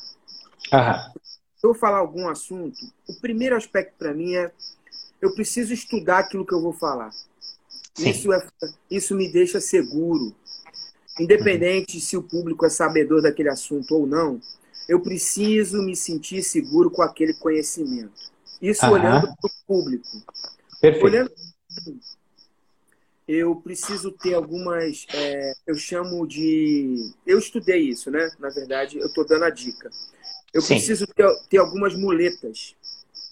Aham. se eu falar algum assunto, o primeiro aspecto para mim é eu preciso estudar aquilo que eu vou falar. Isso, é, isso me deixa seguro. Independente se o público é sabedor daquele assunto ou não, eu preciso me sentir seguro com aquele conhecimento. Isso Aham. olhando para o público. Perfeito. Olhando, eu preciso ter algumas. É, eu chamo de. Eu estudei isso, né? Na verdade, eu estou dando a dica. Eu Sim. preciso ter, ter algumas muletas.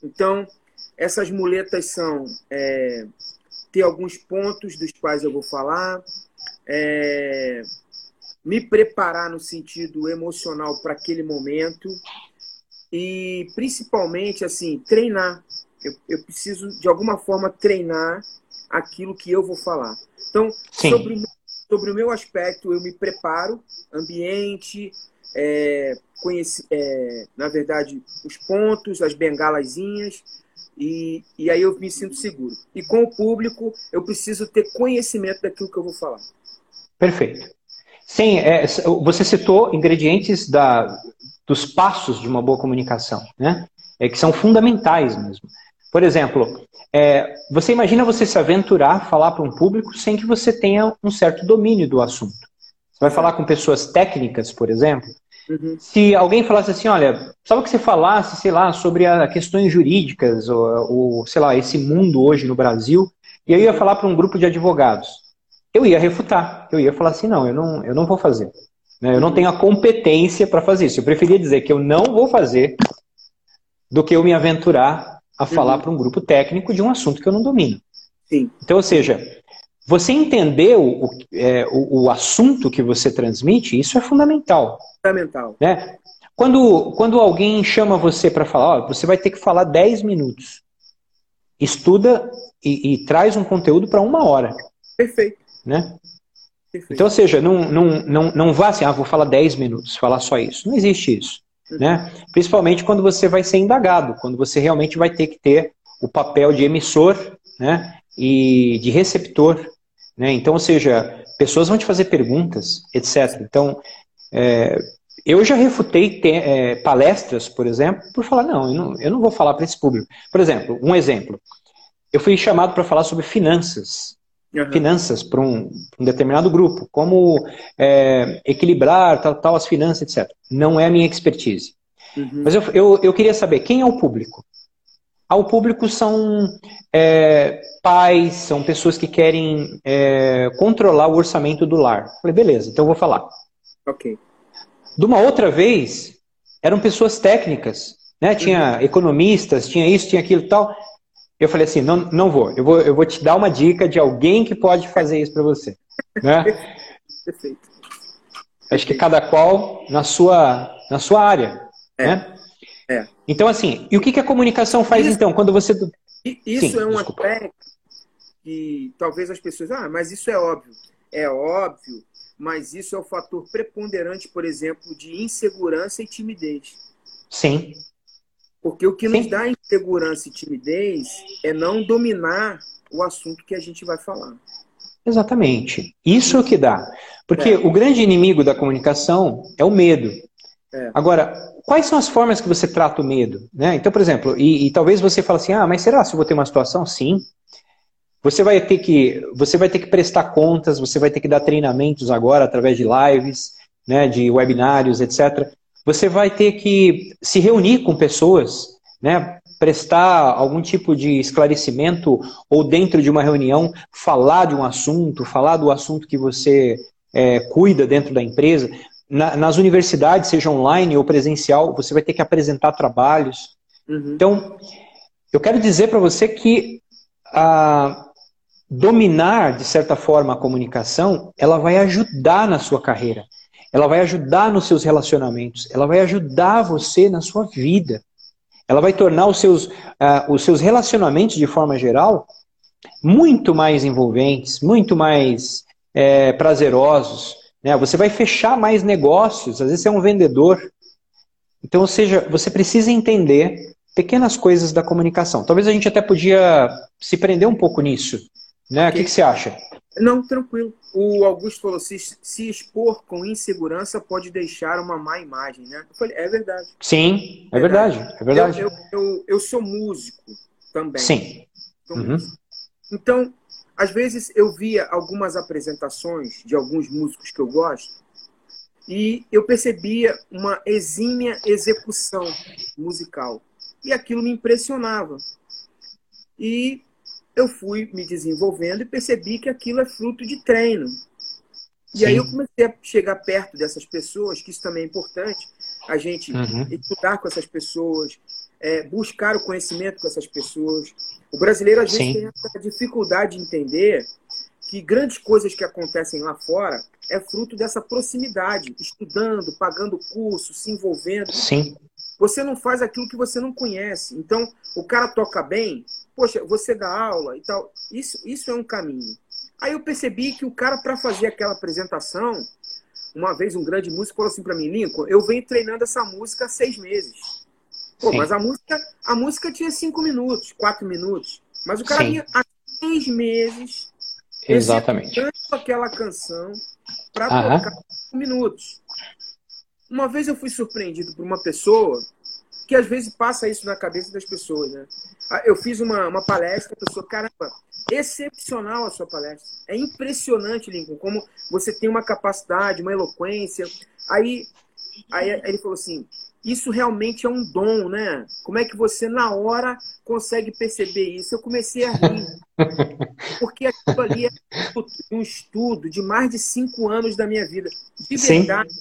Então, essas muletas são é, ter alguns pontos dos quais eu vou falar, é, me preparar no sentido emocional para aquele momento e principalmente assim treinar. Eu, eu, preciso de alguma forma treinar aquilo que eu vou falar. Então sobre, sobre o meu aspecto eu me preparo, ambiente, é, conheci, é, na verdade os pontos, as bengalazinhas e, e aí eu me sinto seguro. E com o público, eu preciso ter conhecimento daquilo que eu vou falar. Perfeito. Sim, é, você citou ingredientes da, dos passos de uma boa comunicação, né? É, que são fundamentais mesmo. Por exemplo, é, você imagina você se aventurar, falar para um público sem que você tenha um certo domínio do assunto. Você vai falar com pessoas técnicas, por exemplo. Uhum. Se alguém falasse assim, olha, precisava que você falasse, sei lá, sobre as questões jurídicas, ou, ou, sei lá, esse mundo hoje no Brasil, e eu ia falar para um grupo de advogados. Eu ia refutar, eu ia falar assim, não, eu não, eu não vou fazer. Né? Eu não tenho a competência para fazer isso. Eu preferia dizer que eu não vou fazer do que eu me aventurar a falar uhum. para um grupo técnico de um assunto que eu não domino. Sim. Então, ou seja, você entender o, é, o, o, assunto que você transmite, isso é fundamental. Fundamental. Né? Quando, quando alguém chama você para falar, ó, você vai ter que falar 10 minutos. Estuda e, e traz um conteúdo para uma hora. Perfeito. Né? Perfeito. Então, ou seja, não, não, não, não vá assim, ah, vou falar 10 minutos, falar só isso. Não existe isso. Né? Principalmente quando você vai ser indagado, quando você realmente vai ter que ter o papel de emissor né? e de receptor. Né? Então, ou seja, pessoas vão te fazer perguntas, etc. Então, é, eu já refutei é, palestras, por exemplo, por falar, não, eu não, eu não vou falar para esse público. Por exemplo, um exemplo. Eu fui chamado para falar sobre finanças uhum. finanças para um, um, determinado grupo, como é, equilibrar tal, tal as finanças, etc. Não é a minha expertise. Uhum. Mas eu, eu, eu, queria saber quem é o público. Ah, o público são é, pais, são pessoas que querem é, controlar o orçamento do lar. Falei, beleza, então eu vou falar. Ok. De uma outra vez, eram pessoas técnicas, né? Tinha uhum. economistas, tinha isso, tinha aquilo e tal. Eu falei assim, não, não vou. Eu, vou. eu vou te dar uma dica de alguém que pode fazer isso para você. Né? <laughs> Perfeito. Acho que cada qual na sua, na sua área. É. Né? É. Então, assim, e o que, que a comunicação faz isso, então? Quando você. Isso Sim, é um aspecto que talvez as pessoas. Ah, mas isso é óbvio. É óbvio, mas isso é o fator preponderante, por exemplo, de insegurança e timidez. Sim. Porque o que Sim. nos dá insegurança e timidez é não dominar o assunto que a gente vai falar. Exatamente. Isso é o que dá. Porque é. o grande inimigo da comunicação é o medo. É. Agora, quais são as formas que você trata o medo? Né? Então, por exemplo, e, e, talvez você fale assim, ah, mas será se eu vou ter uma situação? Sim. Você vai ter que, você vai ter que prestar contas, você vai ter que dar treinamentos agora através de lives, né, de webinários, etc você vai ter que se reunir com pessoas, né, prestar algum tipo de esclarecimento ou dentro de uma reunião falar de um assunto, falar do assunto que você é, cuida dentro da empresa. Na, nas universidades, seja online ou presencial, você vai ter que apresentar trabalhos. Uhum. Então, eu quero dizer para você que dominar, de certa forma, a comunicação, ela vai ajudar na sua carreira ela vai ajudar nos seus relacionamentos, ela vai ajudar você na sua vida. Ela vai tornar os seus, os seus relacionamentos, de forma geral, muito mais envolventes, muito mais é, prazerosos. Né? Você vai fechar mais negócios, às vezes você é um vendedor. Então, ou seja, você precisa entender pequenas coisas da comunicação. Talvez a gente até podia se prender um pouco nisso. Né? O que, que você acha? Não, tranquilo. O Augusto falou: se, se expor com insegurança pode deixar uma má imagem, né? Eu falei: é verdade. Sim, é, verdade. verdade. É verdade. Eu, eu, eu, eu, sou músico também. Sim. Uhum. Músico. Então, às vezes eu via algumas apresentações de alguns músicos que eu gosto e eu percebia uma exímia execução musical. E aquilo me impressionava. E eu fui me desenvolvendo e percebi que aquilo é fruto de treino. E Sim. aí eu comecei a chegar perto dessas pessoas, que isso também é importante, a gente uhum. estudar com essas pessoas, é, buscar o conhecimento com essas pessoas. O brasileiro, às vezes, Sim. tem essa dificuldade de entender que grandes coisas que acontecem lá fora é fruto dessa proximidade, estudando, pagando curso, se envolvendo. Sim. Você não faz aquilo que você não conhece. Então, o cara toca bem, poxa, você dá aula e tal. Isso, isso é um caminho. Aí eu percebi que o cara, para fazer aquela apresentação, uma vez um grande músico falou assim para mim, Lincoln, eu venho treinando essa música há seis meses. Pô, mas a música, a música tinha cinco minutos, quatro minutos. Mas o cara Sim. vinha há seis meses Exatamente. aquela canção para tocar cinco minutos. Uma vez eu fui surpreendido por uma pessoa que às vezes passa isso na cabeça das pessoas, né? Ah, eu fiz uma, uma palestra, a pessoa, caramba, excepcional a sua palestra. É impressionante, Lincoln, como você tem uma capacidade, uma eloquência. Aí, aí ele falou assim: isso realmente é um dom, né? Como é que você, na hora, consegue perceber isso? Eu comecei a rir. <laughs> Porque aquilo ali é um estudo de mais de cinco anos da minha vida. De verdade. Sim.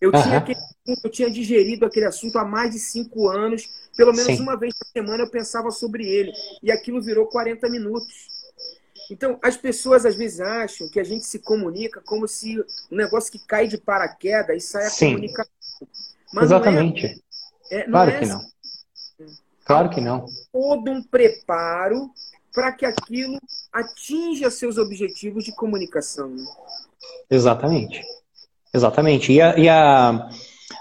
Eu, uhum. tinha aquele, eu tinha digerido aquele assunto há mais de cinco anos. Pelo menos Sim. uma vez por semana eu pensava sobre ele. E aquilo virou 40 minutos. Então, as pessoas às vezes acham que a gente se comunica como se um negócio que cai de paraquedas e sai a Sim. comunicação. Mas Exatamente. Não é, é, claro é que não. Assim. Claro que não. Todo um preparo para que aquilo atinja seus objetivos de comunicação. Né? Exatamente. Exatamente. E, a, e a,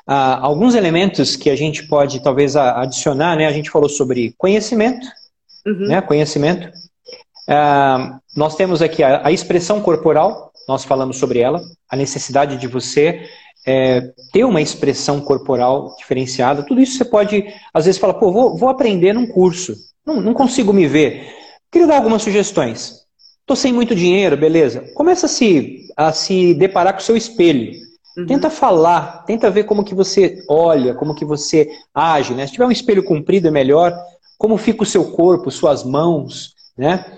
a, alguns elementos que a gente pode talvez adicionar, né? A gente falou sobre conhecimento, uhum. né? Conhecimento. Uh, nós temos aqui a, a, expressão corporal, nós falamos sobre ela, a necessidade de você é, ter uma expressão corporal diferenciada. Tudo isso você pode, às vezes, falar, pô, vou, vou aprender num curso, não, não consigo me ver. Queria dar algumas sugestões. Estou sem muito dinheiro, beleza. Começa a se, a se deparar com o seu espelho. Uhum. Tenta falar, tenta ver como que você olha, como que você age, né? Se tiver um espelho comprido é melhor. Como fica o seu corpo, suas mãos, né?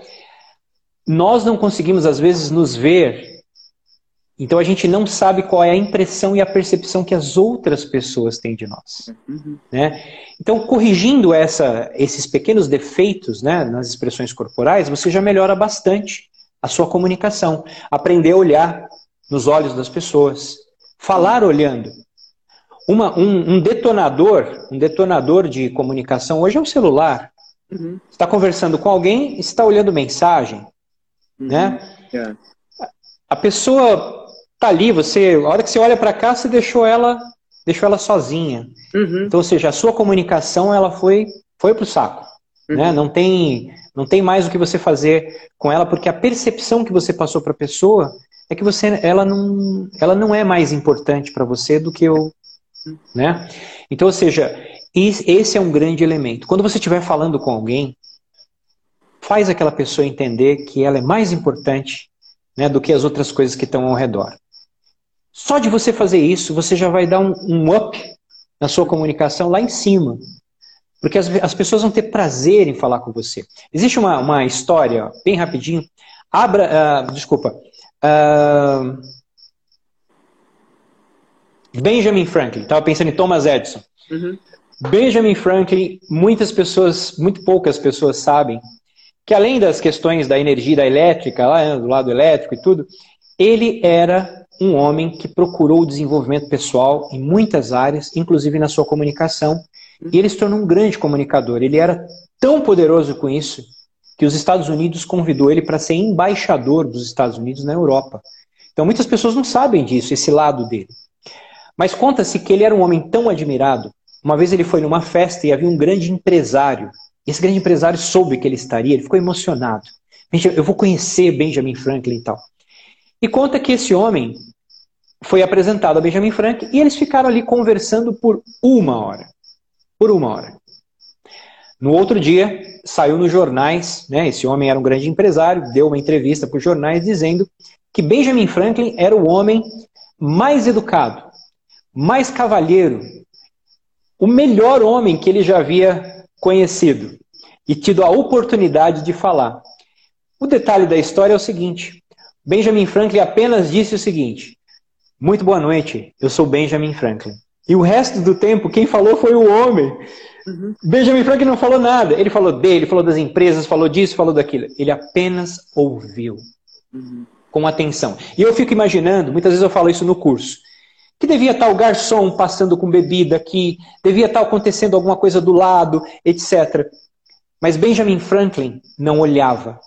Nós não conseguimos às vezes nos ver então a gente não sabe qual é a impressão e a percepção que as outras pessoas têm de nós. Uhum. Né? Então, corrigindo essa, esses pequenos defeitos né, nas expressões corporais, você já melhora bastante a sua comunicação. Aprender a olhar nos olhos das pessoas. Falar olhando. Uma, um, um, detonador, um detonador de comunicação hoje é o celular. Uhum. Você está conversando com alguém, está olhando mensagem. Uhum. Né? Yeah. A pessoa tá ali, você, a hora que você olha para cá, você deixou ela, deixou ela sozinha. Uhum. Então, ou seja, a sua comunicação ela foi foi pro saco, uhum. né? Não tem não tem mais o que você fazer com ela porque a percepção que você passou para a pessoa é que você ela não ela não é mais importante para você do que eu, né? Então, ou seja, esse é um grande elemento. Quando você estiver falando com alguém, faz aquela pessoa entender que ela é mais importante né, do que as outras coisas que estão ao redor. Só de você fazer isso, você já vai dar um, um up na sua comunicação lá em cima. Porque as, as, pessoas vão ter prazer em falar com você. Existe uma, uma história, bem rapidinho. Abra, uh, desculpa. Uh, Benjamin Franklin. Estava pensando em Thomas Edison. Uhum. Benjamin Franklin, muitas pessoas, muito poucas pessoas sabem que além das questões da energia da elétrica, lá né, do lado elétrico e tudo, ele era um homem que procurou o desenvolvimento pessoal em muitas áreas, inclusive na sua comunicação, e ele se tornou um grande comunicador. Ele era tão poderoso com isso que os Estados Unidos convidou ele para ser embaixador dos Estados Unidos na Europa. Então muitas pessoas não sabem disso, esse lado dele. Mas conta-se que ele era um homem tão admirado. Uma vez ele foi numa festa e havia um grande empresário. Esse grande empresário soube que ele estaria, ele ficou emocionado. Gente, eu vou conhecer Benjamin Franklin e tal. E conta que esse homem foi apresentado a Benjamin Franklin e eles ficaram ali conversando por uma hora. Por uma hora. No outro dia, saiu nos jornais, né, esse homem era um grande empresário, deu uma entrevista para os jornais dizendo que Benjamin Franklin era o homem mais educado, mais cavalheiro, o melhor homem que ele já havia conhecido e tido a oportunidade de falar. O detalhe da história é o seguinte: Benjamin Franklin apenas disse o seguinte: Muito boa noite, eu sou Benjamin Franklin. E o resto do tempo, quem falou foi o homem. Uhum. Benjamin Franklin não falou nada. Ele falou dele, falou das empresas, falou disso, falou daquilo. Ele apenas ouviu uhum. com atenção. E eu fico imaginando, muitas vezes eu falo isso no curso, que devia estar o garçom passando com bebida aqui, devia estar acontecendo alguma coisa do lado, etc. Mas Benjamin Franklin não olhava.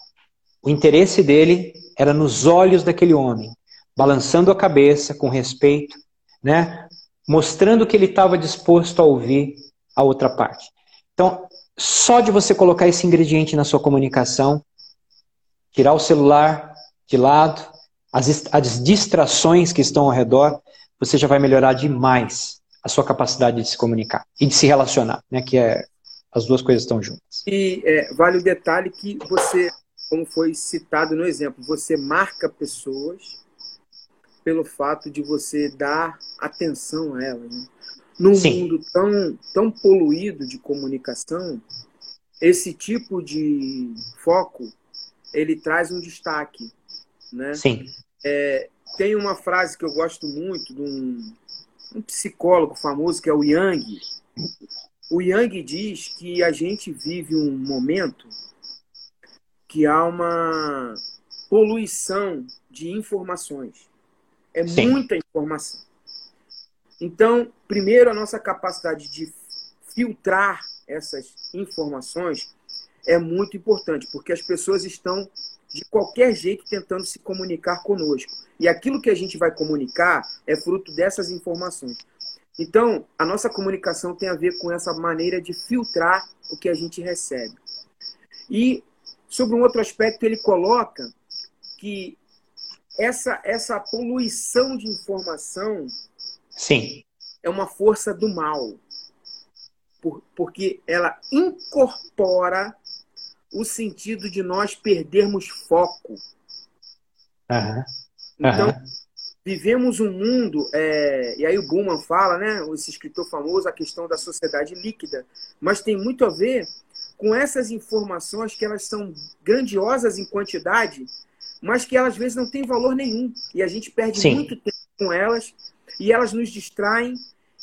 O interesse dele era nos olhos daquele homem, balançando a cabeça com respeito, né? mostrando que ele estava disposto a ouvir a outra parte. Então, só de você colocar esse ingrediente na sua comunicação, tirar o celular de lado, as, as distrações que estão ao redor, você já vai melhorar demais a sua capacidade de se comunicar e de se relacionar, né? Que é as duas coisas estão juntas. E é, vale o detalhe que você, como foi citado no exemplo, você marca pessoas pelo fato de você dar atenção a elas. Né? Num Sim. mundo tão, tão poluído de comunicação, esse tipo de foco ele traz um destaque, né? Sim. É, tem uma frase que eu gosto muito de um, um psicólogo famoso que é o Yang. O Yang diz que a gente vive um momento que há uma poluição de informações. É Sim. muita informação. Então, primeiro, a nossa capacidade de filtrar essas informações é muito importante, porque as pessoas estão de qualquer jeito tentando se comunicar conosco. E aquilo que a gente vai comunicar é fruto dessas informações. Então, a nossa comunicação tem a ver com essa maneira de filtrar o que a gente recebe. E sobre um outro aspecto, ele coloca que essa, essa poluição de informação Sim. é uma força do mal. Por, porque ela incorpora o sentido de nós perdermos foco. Uhum. Então, vivemos um mundo, é, e aí o Bullman fala, né, esse escritor famoso, a questão da sociedade líquida, mas tem muito a ver com essas informações que elas são grandiosas em quantidade, mas que elas às vezes não têm valor nenhum. E a gente perde Sim. muito tempo com elas, e elas nos distraem,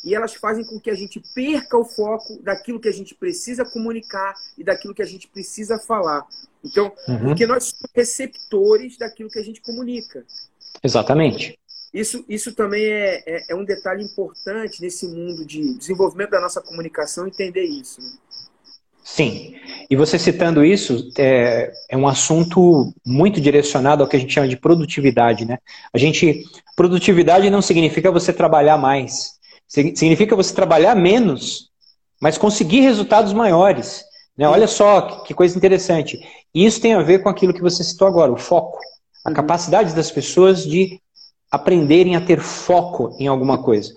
e elas fazem com que a gente perca o foco daquilo que a gente precisa comunicar e daquilo que a gente precisa falar. Então, uhum. porque nós somos receptores daquilo que a gente comunica. Exatamente. Isso, isso também é, é, é um detalhe importante nesse mundo de desenvolvimento da nossa comunicação, entender isso. Né? Sim. E você citando isso, é, é, um assunto muito direcionado ao que a gente chama de produtividade, né? A gente. Produtividade não significa você trabalhar mais. Significa você trabalhar menos, mas conseguir resultados maiores. Né? Olha só que, que coisa interessante. E isso tem a ver com aquilo que você citou agora, o foco. A uhum. capacidade das pessoas de aprenderem a ter foco em alguma coisa.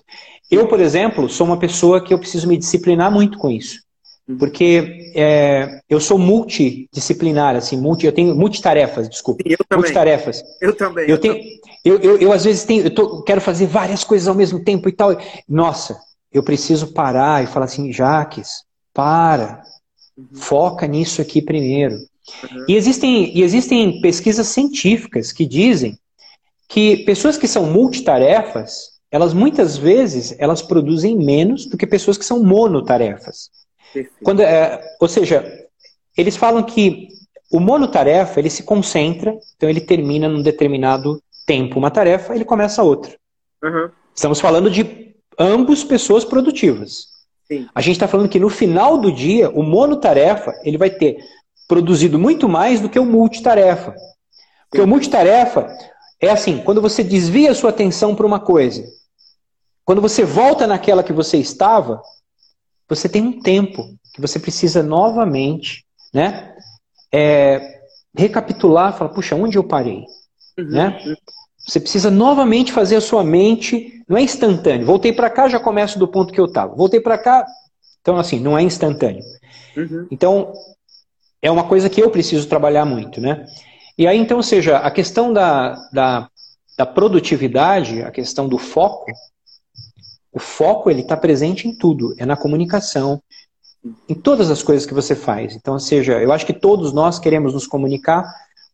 Eu, por exemplo, sou uma pessoa que eu preciso me disciplinar muito com isso. Porque é, eu sou multidisciplinar, assim, multi, eu tenho multitarefas, desculpa. Eu também. Multitarefas. Eu também. Eu, tenho, eu, eu, eu, às vezes tenho, eu tô, quero fazer várias coisas ao mesmo tempo e tal. Nossa, eu preciso parar e falar assim, Jaques, para, uhum. foca nisso aqui primeiro. Uhum. E, existem, e existem pesquisas científicas que dizem que pessoas que são multitarefas, elas muitas vezes elas produzem menos do que pessoas que são monotarefas. Quando, é, ou seja, eles falam que o monotarefa ele se concentra, então ele termina num determinado tempo uma tarefa, ele começa outra. Uhum. Estamos falando de ambos pessoas produtivas. Sim. A gente está falando que no final do dia, o monotarefa ele vai ter produzido muito mais do que o multitarefa. Porque Sim. o multitarefa é assim, quando você desvia a sua atenção para uma coisa, quando você volta naquela que você estava, você tem um tempo que você precisa novamente, né? É, recapitular, falar, puxa, onde eu parei? Uhum. Né? Você precisa novamente fazer a sua mente, não é instantâneo. Voltei para cá, já começo do ponto que eu estava. Voltei para cá, então assim, não é instantâneo. Uhum. Então, é uma coisa que eu preciso trabalhar muito, né? E aí, então, ou seja, a questão da, da, da produtividade, a questão do foco, o foco ele está presente em tudo, é na comunicação, em todas as coisas que você faz. Então, ou seja, eu acho que todos nós queremos nos comunicar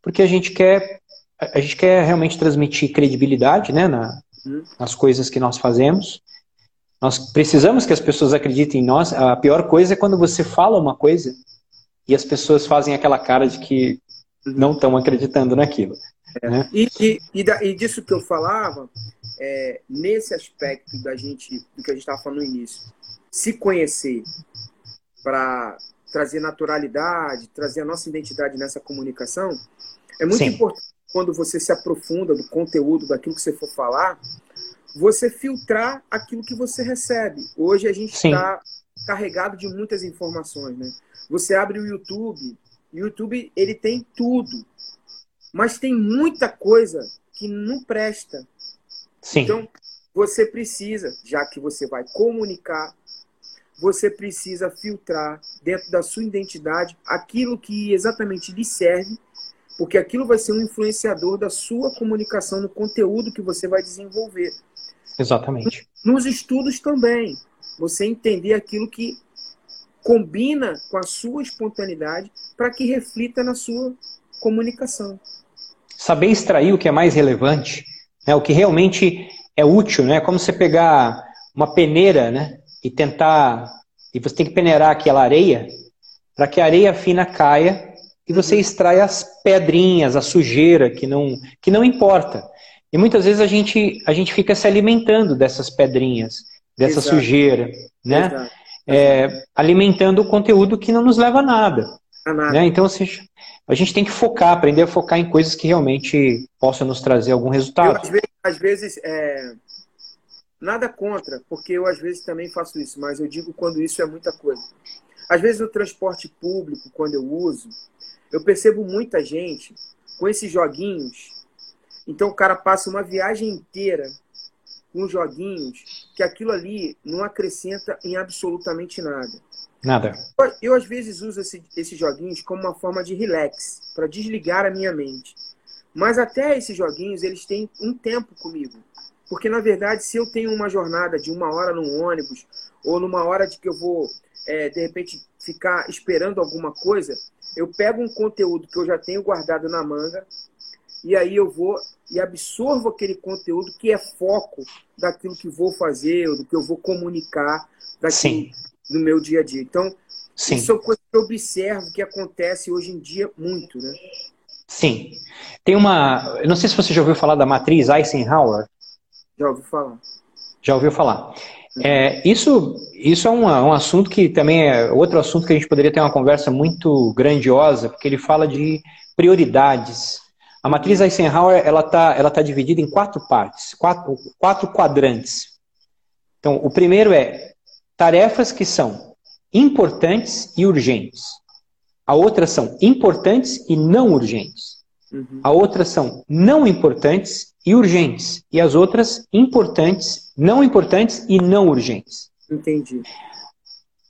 porque a gente quer a gente quer realmente transmitir credibilidade, né, na, nas coisas que nós fazemos. Nós precisamos que as pessoas acreditem em nós. A pior coisa é quando você fala uma coisa e as pessoas fazem aquela cara de que não estão acreditando naquilo. É. Né? E, e, e, da, e, disso que eu falava, é, nesse aspecto da gente, do que a gente estava falando no início, se conhecer para trazer naturalidade, trazer a nossa identidade nessa comunicação, é muito Sim. importante quando você se aprofunda do conteúdo, daquilo que você for falar, você filtrar aquilo que você recebe. Hoje a gente está carregado de muitas informações, né? Você abre o YouTube, o YouTube ele tem tudo, mas tem muita coisa que não presta. Sim. Então, você precisa, já que você vai comunicar, você precisa filtrar dentro da sua identidade aquilo que exatamente lhe serve, porque aquilo vai ser um influenciador da sua comunicação no conteúdo que você vai desenvolver. Exatamente. Nos estudos também, você entender aquilo que combina com a sua espontaneidade para que reflita na sua comunicação. Saber extrair o que é mais relevante, né, o que realmente é útil, né? Como você pegar uma peneira, né? E tentar. E você tem que peneirar aquela areia para que a areia fina caia e você extrai as pedrinhas, a sujeira que não, que não importa. E muitas vezes a gente, a gente fica se alimentando dessas pedrinhas, dessa Exato. sujeira, né? É, alimentando o conteúdo que não nos leva a nada. A nada. Né? Então, assim, a gente tem que focar, aprender a focar em coisas que realmente possam nos trazer algum resultado. Eu, às vezes, às vezes é... nada contra, porque eu às vezes também faço isso, mas eu digo quando isso é muita coisa. Às vezes no transporte público, quando eu uso, eu percebo muita gente com esses joguinhos. Então o cara passa uma viagem inteira com joguinhos que aquilo ali não acrescenta em absolutamente nada. Nada. Eu, eu às vezes uso esse, esses joguinhos como uma forma de relax, para desligar a minha mente. Mas até esses joguinhos, eles têm um tempo comigo. Porque, na verdade, se eu tenho uma jornada de uma hora num ônibus, ou numa hora de que eu vou, é, de repente, ficar esperando alguma coisa, eu pego um conteúdo que eu já tenho guardado na manga, e aí eu vou e absorvo aquele conteúdo que é foco daquilo que vou fazer, do que eu vou comunicar daqui no meu dia a dia. Então, Sim. isso é coisa que eu observo que acontece hoje em dia muito, né? Sim. Tem uma. Eu não sei se você já ouviu falar da matriz Eisenhower. Já ouviu falar. Já ouviu falar. É, isso, isso é um, um assunto que também é outro assunto que a gente poderia ter uma conversa muito grandiosa, porque ele fala de prioridades. A matriz Eisenhower ela está ela tá dividida em quatro partes, quatro, quatro quadrantes. Então, o primeiro é tarefas que são importantes e urgentes. A outra são importantes e não urgentes. Uhum. A outra são não importantes e urgentes. E as outras importantes, não importantes e não urgentes. Entendi.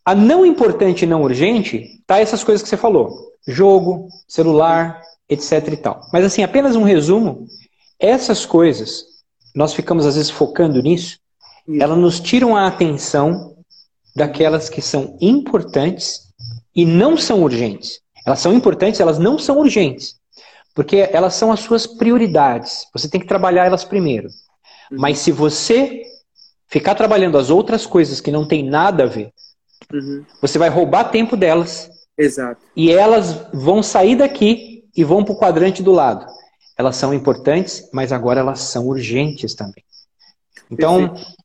A não importante e não urgente tá essas coisas que você falou: jogo, celular, etc e tal. Mas assim, apenas um resumo, essas coisas, nós ficamos às vezes focando nisso, Isso. elas nos tiram a atenção daquelas que são importantes e não são urgentes. Elas são importantes, elas não são urgentes. Porque elas são as suas prioridades. Você tem que trabalhar elas primeiro. Uhum. Mas se você ficar trabalhando as outras coisas que não tem nada a ver, uhum. você vai roubar tempo delas. Exato. E elas vão sair daqui e vão para o quadrante do lado. Elas são importantes, mas agora elas são urgentes também. Então, Perfeito.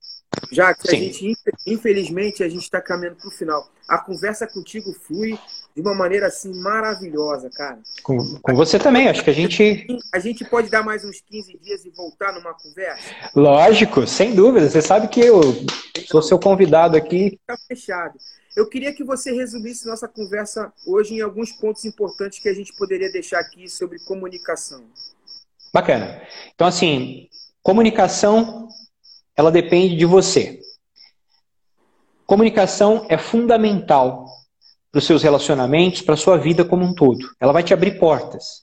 Já que a gente, infelizmente, a gente está caminhando para o final. A conversa contigo flui de uma maneira assim maravilhosa, cara. Com, com você também, acho que a gente. A gente pode dar mais uns 15 dias e voltar numa conversa? Lógico, sem dúvida. Você sabe que eu sou seu convidado aqui. Está fechado. Eu queria que você resumisse nossa conversa hoje em alguns pontos importantes que a gente poderia deixar aqui sobre comunicação. Bacana. Então, assim, comunicação ela depende de você. Comunicação é fundamental para os seus relacionamentos, para a sua vida como um todo. Ela vai te abrir portas.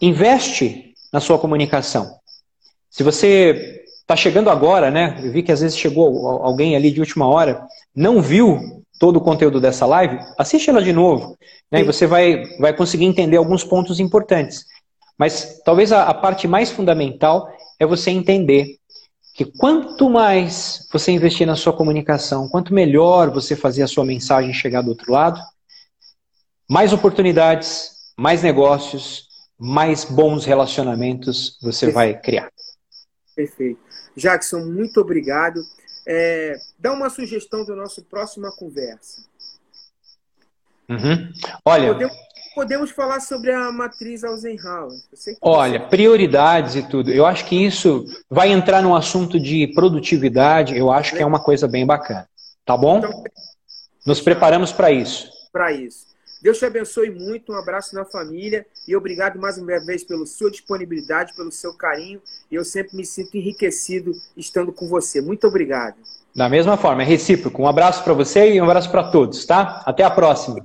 Investe na sua comunicação. Se você está chegando agora, né? Eu vi que às vezes chegou alguém ali de última hora, não viu todo o conteúdo dessa live, assiste ela de novo, né? E você vai, vai conseguir entender alguns pontos importantes. Mas talvez a, a parte mais fundamental é você entender que quanto mais você investir na sua comunicação, quanto melhor você fazer a sua mensagem chegar do outro lado, mais oportunidades, mais negócios, mais bons relacionamentos você Perfeito. vai criar. Perfeito. Jackson, muito obrigado. É, dá uma sugestão da nossa próxima conversa. Uhum. Olha. Podemos podemos falar sobre a matriz Eisenhower. Olha, prioridades e tudo. Eu acho que isso vai entrar num assunto de produtividade. Eu acho que é uma coisa bem bacana. Tá bom? Então, Nos preparamos para isso. Para isso. Deus te abençoe muito, um abraço na família e obrigado mais uma vez pela sua disponibilidade, pelo seu carinho. E eu sempre me sinto enriquecido estando com você. Muito obrigado. Da mesma forma, é recíproco. Um abraço para você e um abraço para todos, tá? Até a próxima.